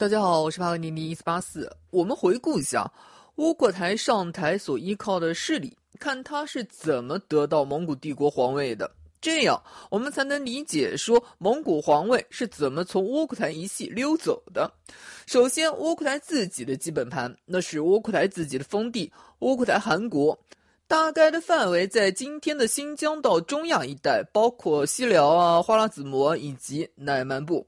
大家好，我是帕格尼尼一四八四。我们回顾一下窝阔台上台所依靠的势力，看他是怎么得到蒙古帝国皇位的，这样我们才能理解说蒙古皇位是怎么从窝阔台一系溜走的。首先，窝阔台自己的基本盘，那是窝阔台自己的封地窝阔台汗国，大概的范围在今天的新疆到中亚一带，包括西辽啊、花剌子模以及乃蛮部。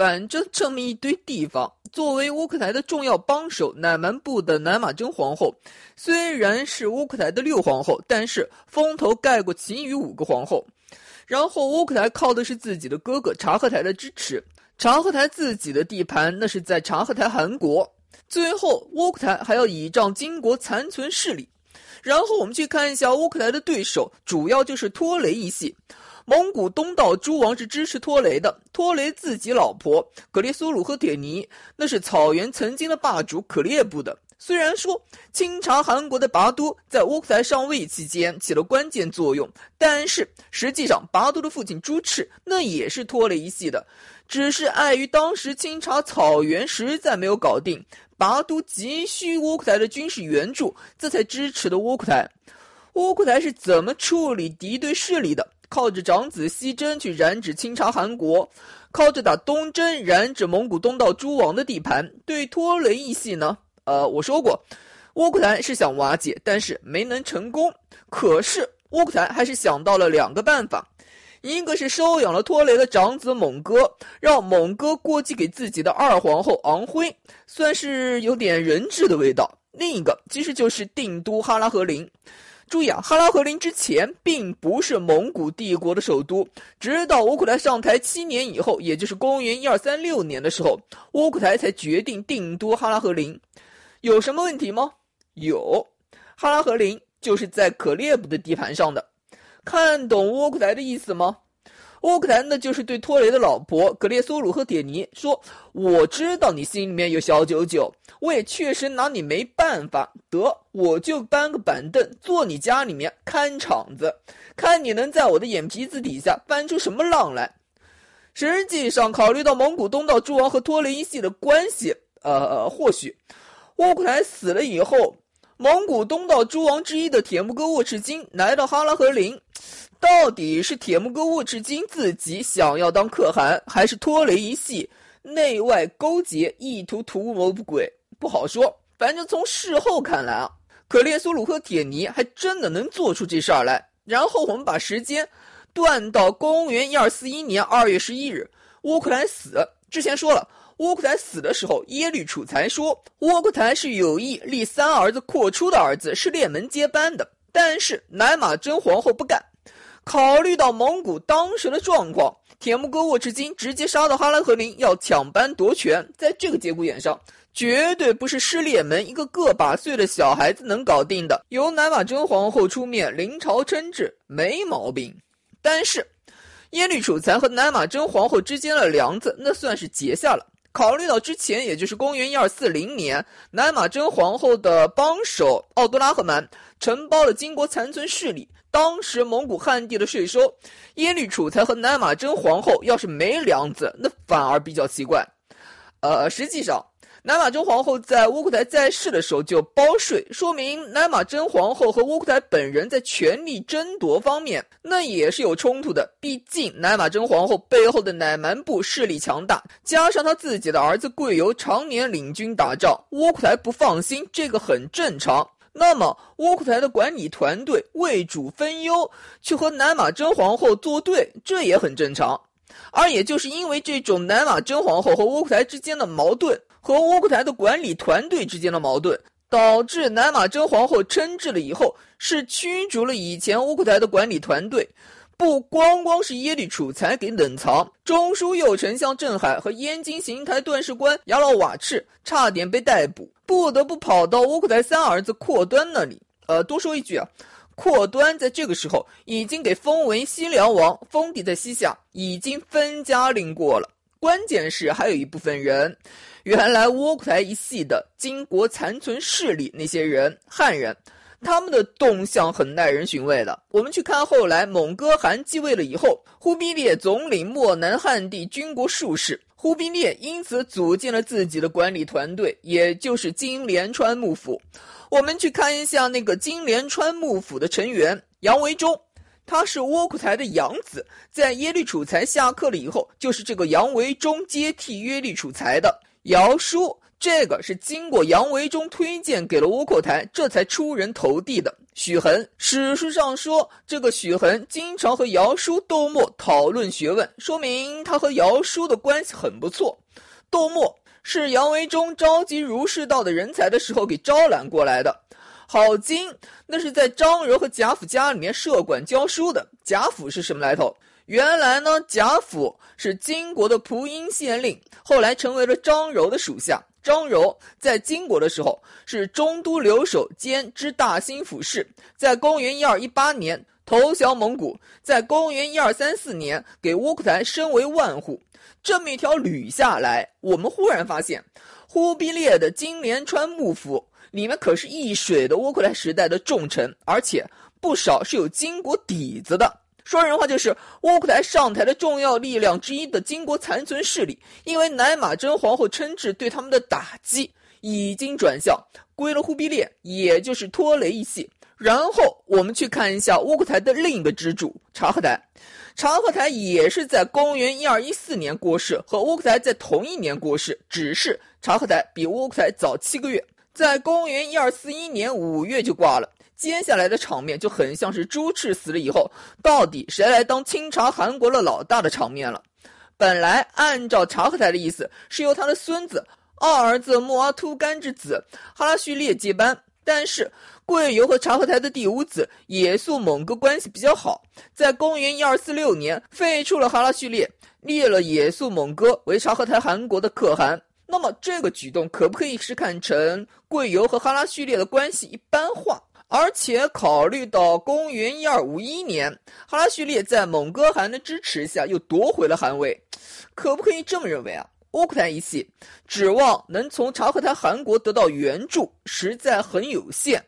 反正这么一堆地方，作为乌克台的重要帮手，乃蛮部的乃玛真皇后，虽然是乌克台的六皇后，但是风头盖过其余五个皇后。然后乌克台靠的是自己的哥哥察合台的支持，察合台自己的地盘那是在察合台汗国。最后乌克台还要倚仗金国残存势力。然后我们去看一下乌克台的对手，主要就是托雷一系。蒙古东道诸王是支持托雷的，托雷自己老婆格列苏鲁和铁尼，那是草原曾经的霸主可列部的。虽然说清查汗国的拔都在窝阔台上位期间起了关键作用，但是实际上拔都的父亲朱赤那也是托雷一系的，只是碍于当时清查草原实在没有搞定，拔都急需窝阔台的军事援助，这才支持的窝阔台。窝阔台是怎么处理敌对势力的？靠着长子西征去染指清查韩国，靠着打东征染指蒙古东道诸王的地盘。对托雷一系呢？呃，我说过，窝阔台是想瓦解，但是没能成功。可是窝阔台还是想到了两个办法，一个是收养了托雷的长子蒙哥，让蒙哥过继给自己的二皇后昂辉，算是有点人质的味道；另一个其实就是定都哈拉和林。注意啊，哈拉和林之前并不是蒙古帝国的首都，直到乌库台上台七年以后，也就是公元一二三六年的时候，乌库台才决定定都哈拉和林。有什么问题吗？有，哈拉和林就是在可列部的地盘上的。看懂乌库台的意思吗？乌克兰呢，就是对托雷的老婆格列苏鲁和铁尼说：“我知道你心里面有小九九，我也确实拿你没办法。得，我就搬个板凳坐你家里面看场子，看你能在我的眼皮子底下翻出什么浪来。”实际上，考虑到蒙古东道诸王和托雷一系的关系，呃，或许乌克兰死了以后，蒙古东道诸王之一的铁木哥沃赤金来到哈拉和林。到底是铁木哥沃赤金自己想要当可汗，还是托雷一系内外勾结，意图图谋不轨？不好说。反正从事后看来啊，可列苏鲁和铁尼还真的能做出这事儿来。然后我们把时间断到公元一二四一年二月十一日，窝阔台死。之前说了，窝阔台死的时候，耶律楚材说窝阔台是有意立三儿子阔出的儿子是列门接班的，但是乃马真皇后不干。考虑到蒙古当时的状况，铁木哥沃赤金直接杀到哈拉和林，要抢班夺权。在这个节骨眼上，绝对不是失列门一个个把岁的小孩子能搞定的。由南玛真皇后出面临朝称制，没毛病。但是，耶律楚材和南玛真皇后之间的梁子，那算是结下了。考虑到之前，也就是公元一二四零年，南玛真皇后的帮手奥多拉赫曼承包了金国残存势力。当时蒙古汉地的税收，耶律楚材和南玛真皇后要是没梁子，那反而比较奇怪。呃，实际上，乃马真皇后在窝阔台在世的时候就包税，说明乃马真皇后和窝阔台本人在权力争夺方面那也是有冲突的。毕竟乃马真皇后背后的乃蛮部势力强大，加上他自己的儿子贵由常年领军打仗，窝阔台不放心，这个很正常。那么，窝阔台的管理团队为主分忧，去和南马真皇后作对，这也很正常。而也就是因为这种南马真皇后和窝阔台之间的矛盾，和窝阔台的管理团队之间的矛盾，导致南马真皇后称制了以后，是驱逐了以前窝阔台的管理团队。不光光是耶律楚材给冷藏，中书右丞相郑海和燕京行台段事官雅老瓦赤差点被逮捕，不得不跑到窝阔台三儿子阔端那里。呃，多说一句啊，阔端在这个时候已经给封为西凉王，封地在西夏，已经分家领过了。关键是还有一部分人，原来窝阔台一系的金国残存势力那些人，汉人。他们的动向很耐人寻味的。我们去看后来蒙哥汗继位了以后，忽必烈总领漠南汉地军国术士，忽必烈因此组建了自己的管理团队，也就是金莲川幕府。我们去看一下那个金莲川幕府的成员杨维忠，他是窝阔台的养子，在耶律楚材下课了以后，就是这个杨维忠接替耶律楚材的。姚书。这个是经过杨维忠推荐给了窝阔台，这才出人头地的。许衡，史书上说，这个许衡经常和姚叔窦默讨论学问，说明他和姚叔的关系很不错。窦默是杨维忠召集儒释道的人才的时候给招揽过来的。郝经，那是在张柔和贾府家里面设馆教书的。贾府是什么来头？原来呢，贾府是金国的蒲阴县令，后来成为了张柔的属下。张柔在金国的时候是中都留守兼知大兴府事，在公元一二一八年投降蒙古，在公元一二三四年给窝阔台升为万户。这么一条捋下来，我们忽然发现，忽必烈的金莲川幕府里面可是一水的窝阔台时代的重臣，而且不少是有金国底子的。说人话，就是窝阔台上台的重要力量之一的金国残存势力，因为乃马真皇后称制对他们的打击，已经转向归了忽必烈，也就是拖雷一系。然后我们去看一下窝阔台的另一个支柱察合台，察合台也是在公元一二一四年过世，和窝阔台在同一年过世，只是察合台比窝阔台早七个月，在公元一二四一年五月就挂了。接下来的场面就很像是朱赤死了以后，到底谁来当清查韩国的老大的场面了。本来按照察合台的意思，是由他的孙子二儿子木阿突干之子哈拉旭烈接班，但是贵由和察合台的第五子野宿猛哥关系比较好，在公元一二四六年废除了哈拉旭烈，立了野宿猛哥为察合台汗国的可汗。那么这个举动可不可以是看成贵由和哈拉旭烈的关系一般化？而且考虑到公元一二五一年，哈拉旭烈在蒙哥汗的支持下又夺回了汗位，可不可以这么认为啊？窝阔台一系指望能从察合台汗国得到援助，实在很有限，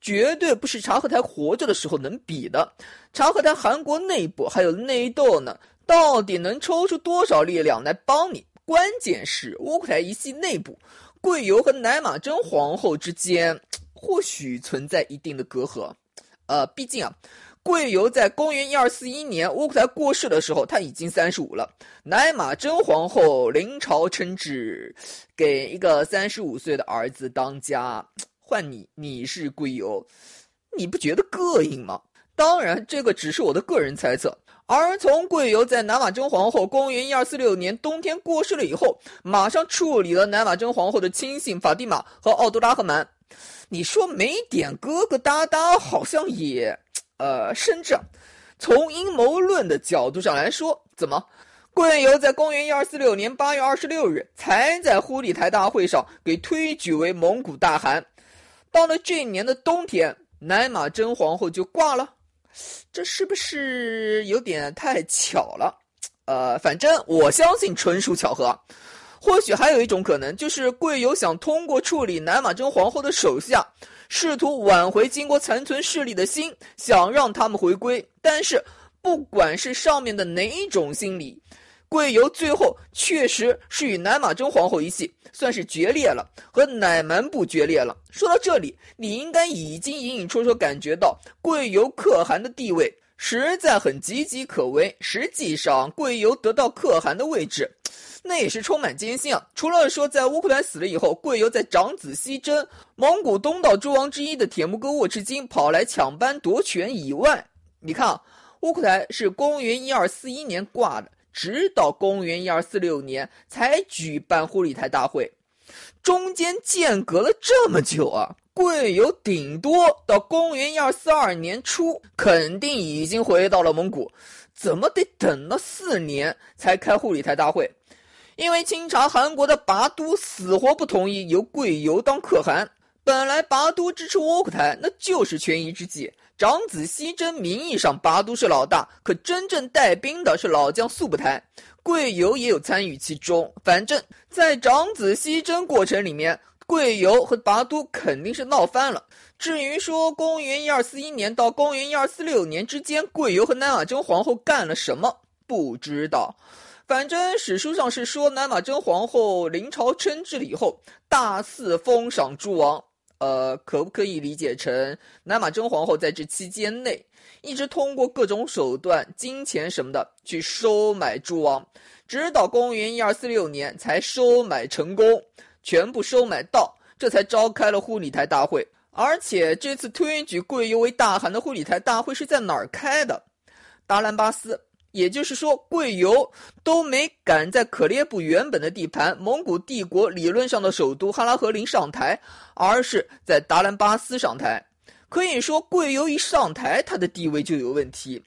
绝对不是察合台活着的时候能比的。察合台汗国内部还有内斗呢，到底能抽出多少力量来帮你？关键是窝阔台一系内部，贵由和乃马真皇后之间。或许存在一定的隔阂，呃，毕竟啊，贵由在公元一二四一年窝阔台过世的时候，他已经三十五了。乃马真皇后临朝称制，给一个三十五岁的儿子当家，换你，你是贵由，你不觉得膈应吗？当然，这个只是我的个人猜测。而从贵由在乃马真皇后公元一二四六年冬天过世了以后，马上处理了乃马真皇后的亲信法蒂玛和奥杜拉赫曼。你说没点疙疙瘩瘩，好像也，呃，甚至从阴谋论的角度上来说，怎么，贵由在公元一二四六年八月二十六日才在忽里台大会上给推举为蒙古大汗，到了这年的冬天，乃马真皇后就挂了，这是不是有点太巧了？呃，反正我相信纯属巧合。或许还有一种可能，就是贵由想通过处理南马真皇后的手下，试图挽回金国残存势力的心，想让他们回归。但是，不管是上面的哪一种心理，贵由最后确实是与南马真皇后一系算是决裂了，和乃蛮部决裂了。说到这里，你应该已经隐隐绰绰感觉到贵由可汗的地位实在很岌岌可危。实际上，贵由得到可汗的位置。那也是充满艰辛啊！除了说在乌克兰死了以后，贵由在长子西征蒙古东道诸王之一的铁木哥沃赤金跑来抢班夺权以外，你看啊，乌克兰是公元一二四一年挂的，直到公元一二四六年才举办忽里台大会，中间间隔了这么久啊！贵由顶多到公元一二四二年初，肯定已经回到了蒙古，怎么得等了四年才开忽里台大会？因为清朝韩国的拔都死活不同意由贵由当可汗，本来拔都支持窝阔台，那就是权宜之计。长子西征名义上拔都是老大，可真正带兵的是老将速不台，贵由也有参与其中。反正，在长子西征过程里面，贵由和拔都肯定是闹翻了。至于说公元一二四一年到公元一二四六年之间，贵由和南瓦真皇后干了什么，不知道。反正史书上是说，南马真皇后临朝称制了以后，大肆封赏诸王。呃，可不可以理解成南马真皇后在这期间内，一直通过各种手段、金钱什么的去收买诸王，直到公元一二四六年才收买成功，全部收买到，这才召开了护理台大会。而且这次推举贵由为大汗的护理台大会是在哪儿开的？达兰巴斯。也就是说，贵由都没敢在可列部原本的地盘蒙古帝国理论上的首都哈拉和林上台，而是在达兰巴斯上台。可以说，贵由一上台，他的地位就有问题，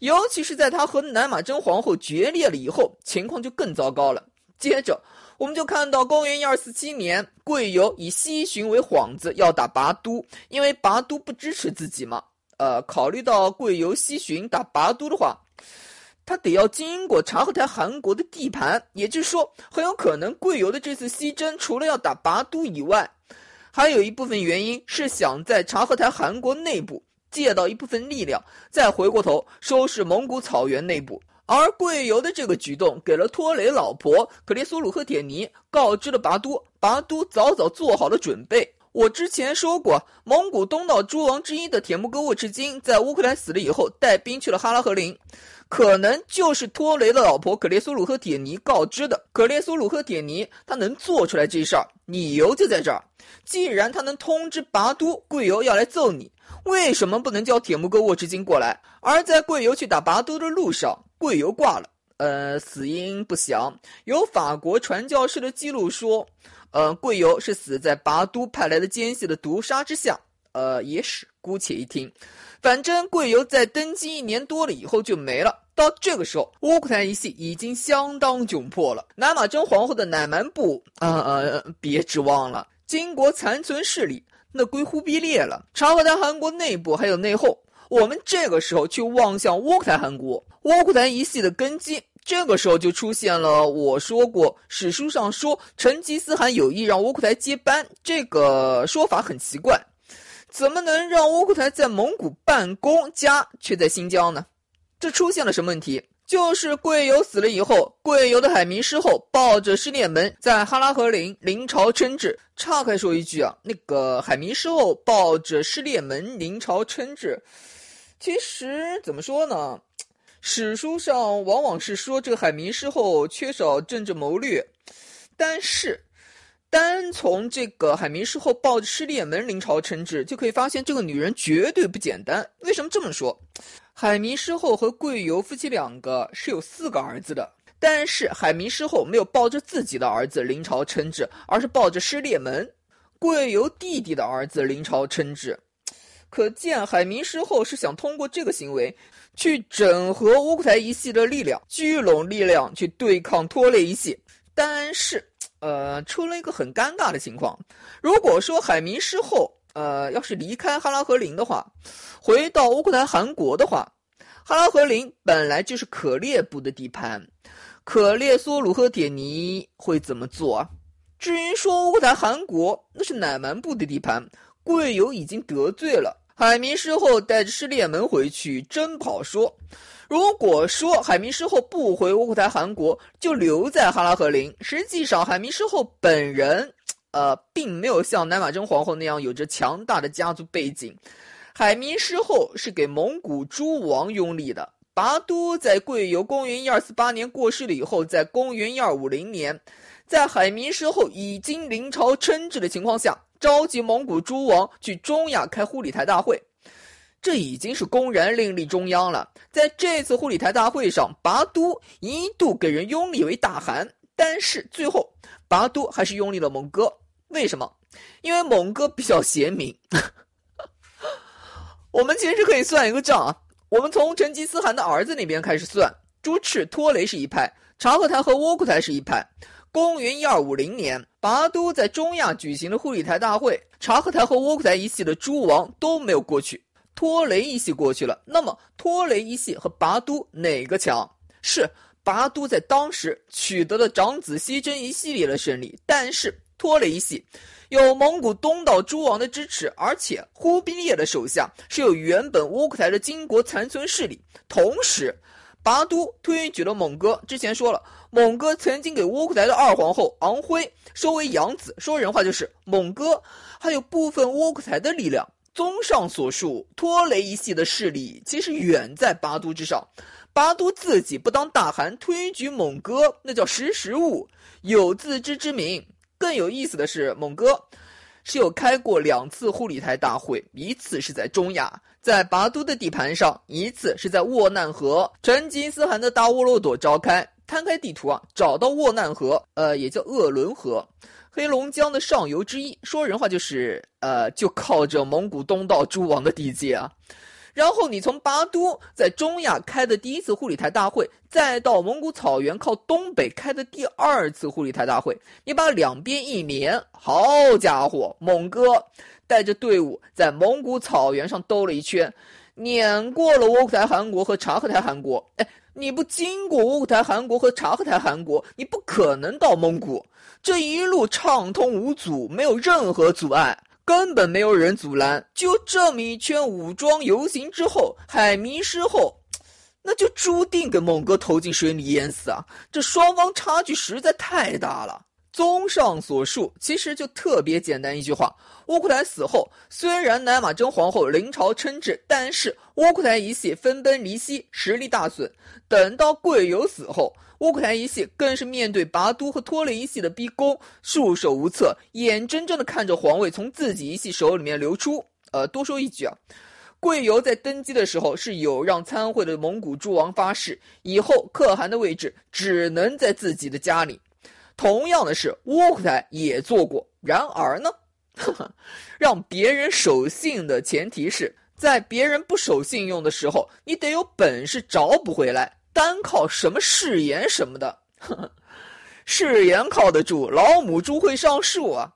尤其是在他和南马真皇后决裂了以后，情况就更糟糕了。接着，我们就看到公元一二四七年，贵由以西巡为幌子要打拔都，因为拔都不支持自己嘛。呃，考虑到贵由西巡打拔都的话。他得要经过察合台汗国的地盘，也就是说，很有可能贵由的这次西征，除了要打拔都以外，还有一部分原因是想在察合台汗国内部借到一部分力量，再回过头收拾蒙古草原内部。而贵由的这个举动，给了托雷老婆可列苏鲁赫铁尼告知了拔都，拔都早早做好了准备。我之前说过，蒙古东道诸王之一的铁木哥沃赤金在乌克兰死了以后，带兵去了哈拉和林。可能就是托雷的老婆可列苏鲁赫铁尼告知的。可列苏鲁赫铁尼他能做出来这事儿，理由就在这儿。既然他能通知拔都贵由要来揍你，为什么不能叫铁木哥沃赤金过来？而在贵由去打拔都的路上，贵由挂了，呃，死因不详。有法国传教士的记录说，呃，贵由是死在拔都派来的奸细的毒杀之下。呃，野史姑且一听。反正贵由在登基一年多了以后就没了。到这个时候，乌克兰一系已经相当窘迫了。南马真皇后的乃蛮部，呃呃，别指望了。金国残存势力那归忽必烈了。察合台汗国内部还有内讧，我们这个时候去望向乌克兰汗国，乌克兰一系的根基，这个时候就出现了。我说过，史书上说成吉思汗有意让乌克兰接班，这个说法很奇怪。怎么能让窝阔台在蒙古办公，家却在新疆呢？这出现了什么问题？就是贵由死了以后，贵由的海迷失后抱着失烈门在哈拉和林临朝称制。岔开说一句啊，那个海迷失后抱着失烈门临朝称制，其实怎么说呢？史书上往往是说这个海迷失后缺少政治谋略，但是。单从这个海明师后抱着失烈门临朝称制，就可以发现这个女人绝对不简单。为什么这么说？海明师后和桂由夫妻两个是有四个儿子的，但是海明师后没有抱着自己的儿子临朝称制，而是抱着失烈门桂由弟弟的儿子临朝称制。可见海明师后是想通过这个行为，去整合乌克台一系的力量，聚拢力量去对抗拖累一系。但是。呃，出了一个很尴尬的情况。如果说海明师后，呃，要是离开哈拉和林的话，回到乌克兰汗国的话，哈拉和林本来就是可列部的地盘，可列索鲁赫铁尼会怎么做啊？至于说乌克兰汗国，那是乃蛮部的地盘，贵友已经得罪了海明师后，带着失烈门回去，真不好说。如果说海明师后不回乌克台汗国，就留在哈拉和林，实际上海明师后本人，呃，并没有像南马真皇后那样有着强大的家族背景。海明师后是给蒙古诸王拥立的。拔都在贵由公元一二四八年过世了以后，在公元一二五零年，在海明师后已经临朝称制的情况下，召集蒙古诸王去中亚开护理台大会。这已经是公然另立中央了。在这次护理台大会上，拔都一度给人拥立为大汗，但是最后拔都还是拥立了蒙哥。为什么？因为蒙哥比较贤明。我们其实可以算一个账啊，我们从成吉思汗的儿子那边开始算，朱赤、托雷是一派，察合台和窝阔台是一派。公元一二五零年，拔都在中亚举行了护理台大会，察合台和窝阔台一系的诸王都没有过去。托雷一系过去了，那么托雷一系和拔都哪个强？是拔都在当时取得了长子西征一系列的胜利，但是托雷一系有蒙古东道诸王的支持，而且忽必烈的手下是有原本乌克台的金国残存势力，同时拔都推举了蒙哥。之前说了，蒙哥曾经给窝阔台的二皇后昂辉收为养子，说人话就是蒙哥还有部分窝阔台的力量。综上所述，托雷一系的势力其实远在巴都之上。巴都自己不当大汗，推举蒙哥，那叫识时务，有自知之明。更有意思的是，蒙哥是有开过两次护理台大会，一次是在中亚，在拔都的地盘上；一次是在沃难河，成吉思汗的大窝罗朵召开。摊开地图啊，找到沃难河，呃，也叫鄂伦河，黑龙江的上游之一。说人话就是，呃，就靠着蒙古东道诸王的地界啊。然后你从巴都在中亚开的第一次护理台大会，再到蒙古草原靠东北开的第二次护理台大会，你把两边一连，好家伙，蒙哥带着队伍在蒙古草原上兜了一圈，碾过了窝阔台汗国和察合台汗国。哎，你不经过窝阔台汗国和察合台汗国，你不可能到蒙古。这一路畅通无阻，没有任何阻碍。根本没有人阻拦，就这么一圈武装游行之后，海迷失后，那就注定给蒙哥投进水里淹死啊！这双方差距实在太大了。综上所述，其实就特别简单一句话：窝阔台死后，虽然乃玛真皇后临朝称制，但是窝阔台一系分崩离析，实力大损。等到贵由死后，窝阔台一系更是面对拔都和拖雷一系的逼宫，束手无策，眼睁睁的看着皇位从自己一系手里面流出。呃，多说一句啊，贵由在登基的时候是有让参会的蒙古诸王发誓，以后可汗的位置只能在自己的家里。同样的事，窝阔台也做过。然而呢，让别人守信的前提是在别人不守信用的时候，你得有本事找补回来。单靠什么誓言什么的，誓言靠得住，老母猪会上树啊！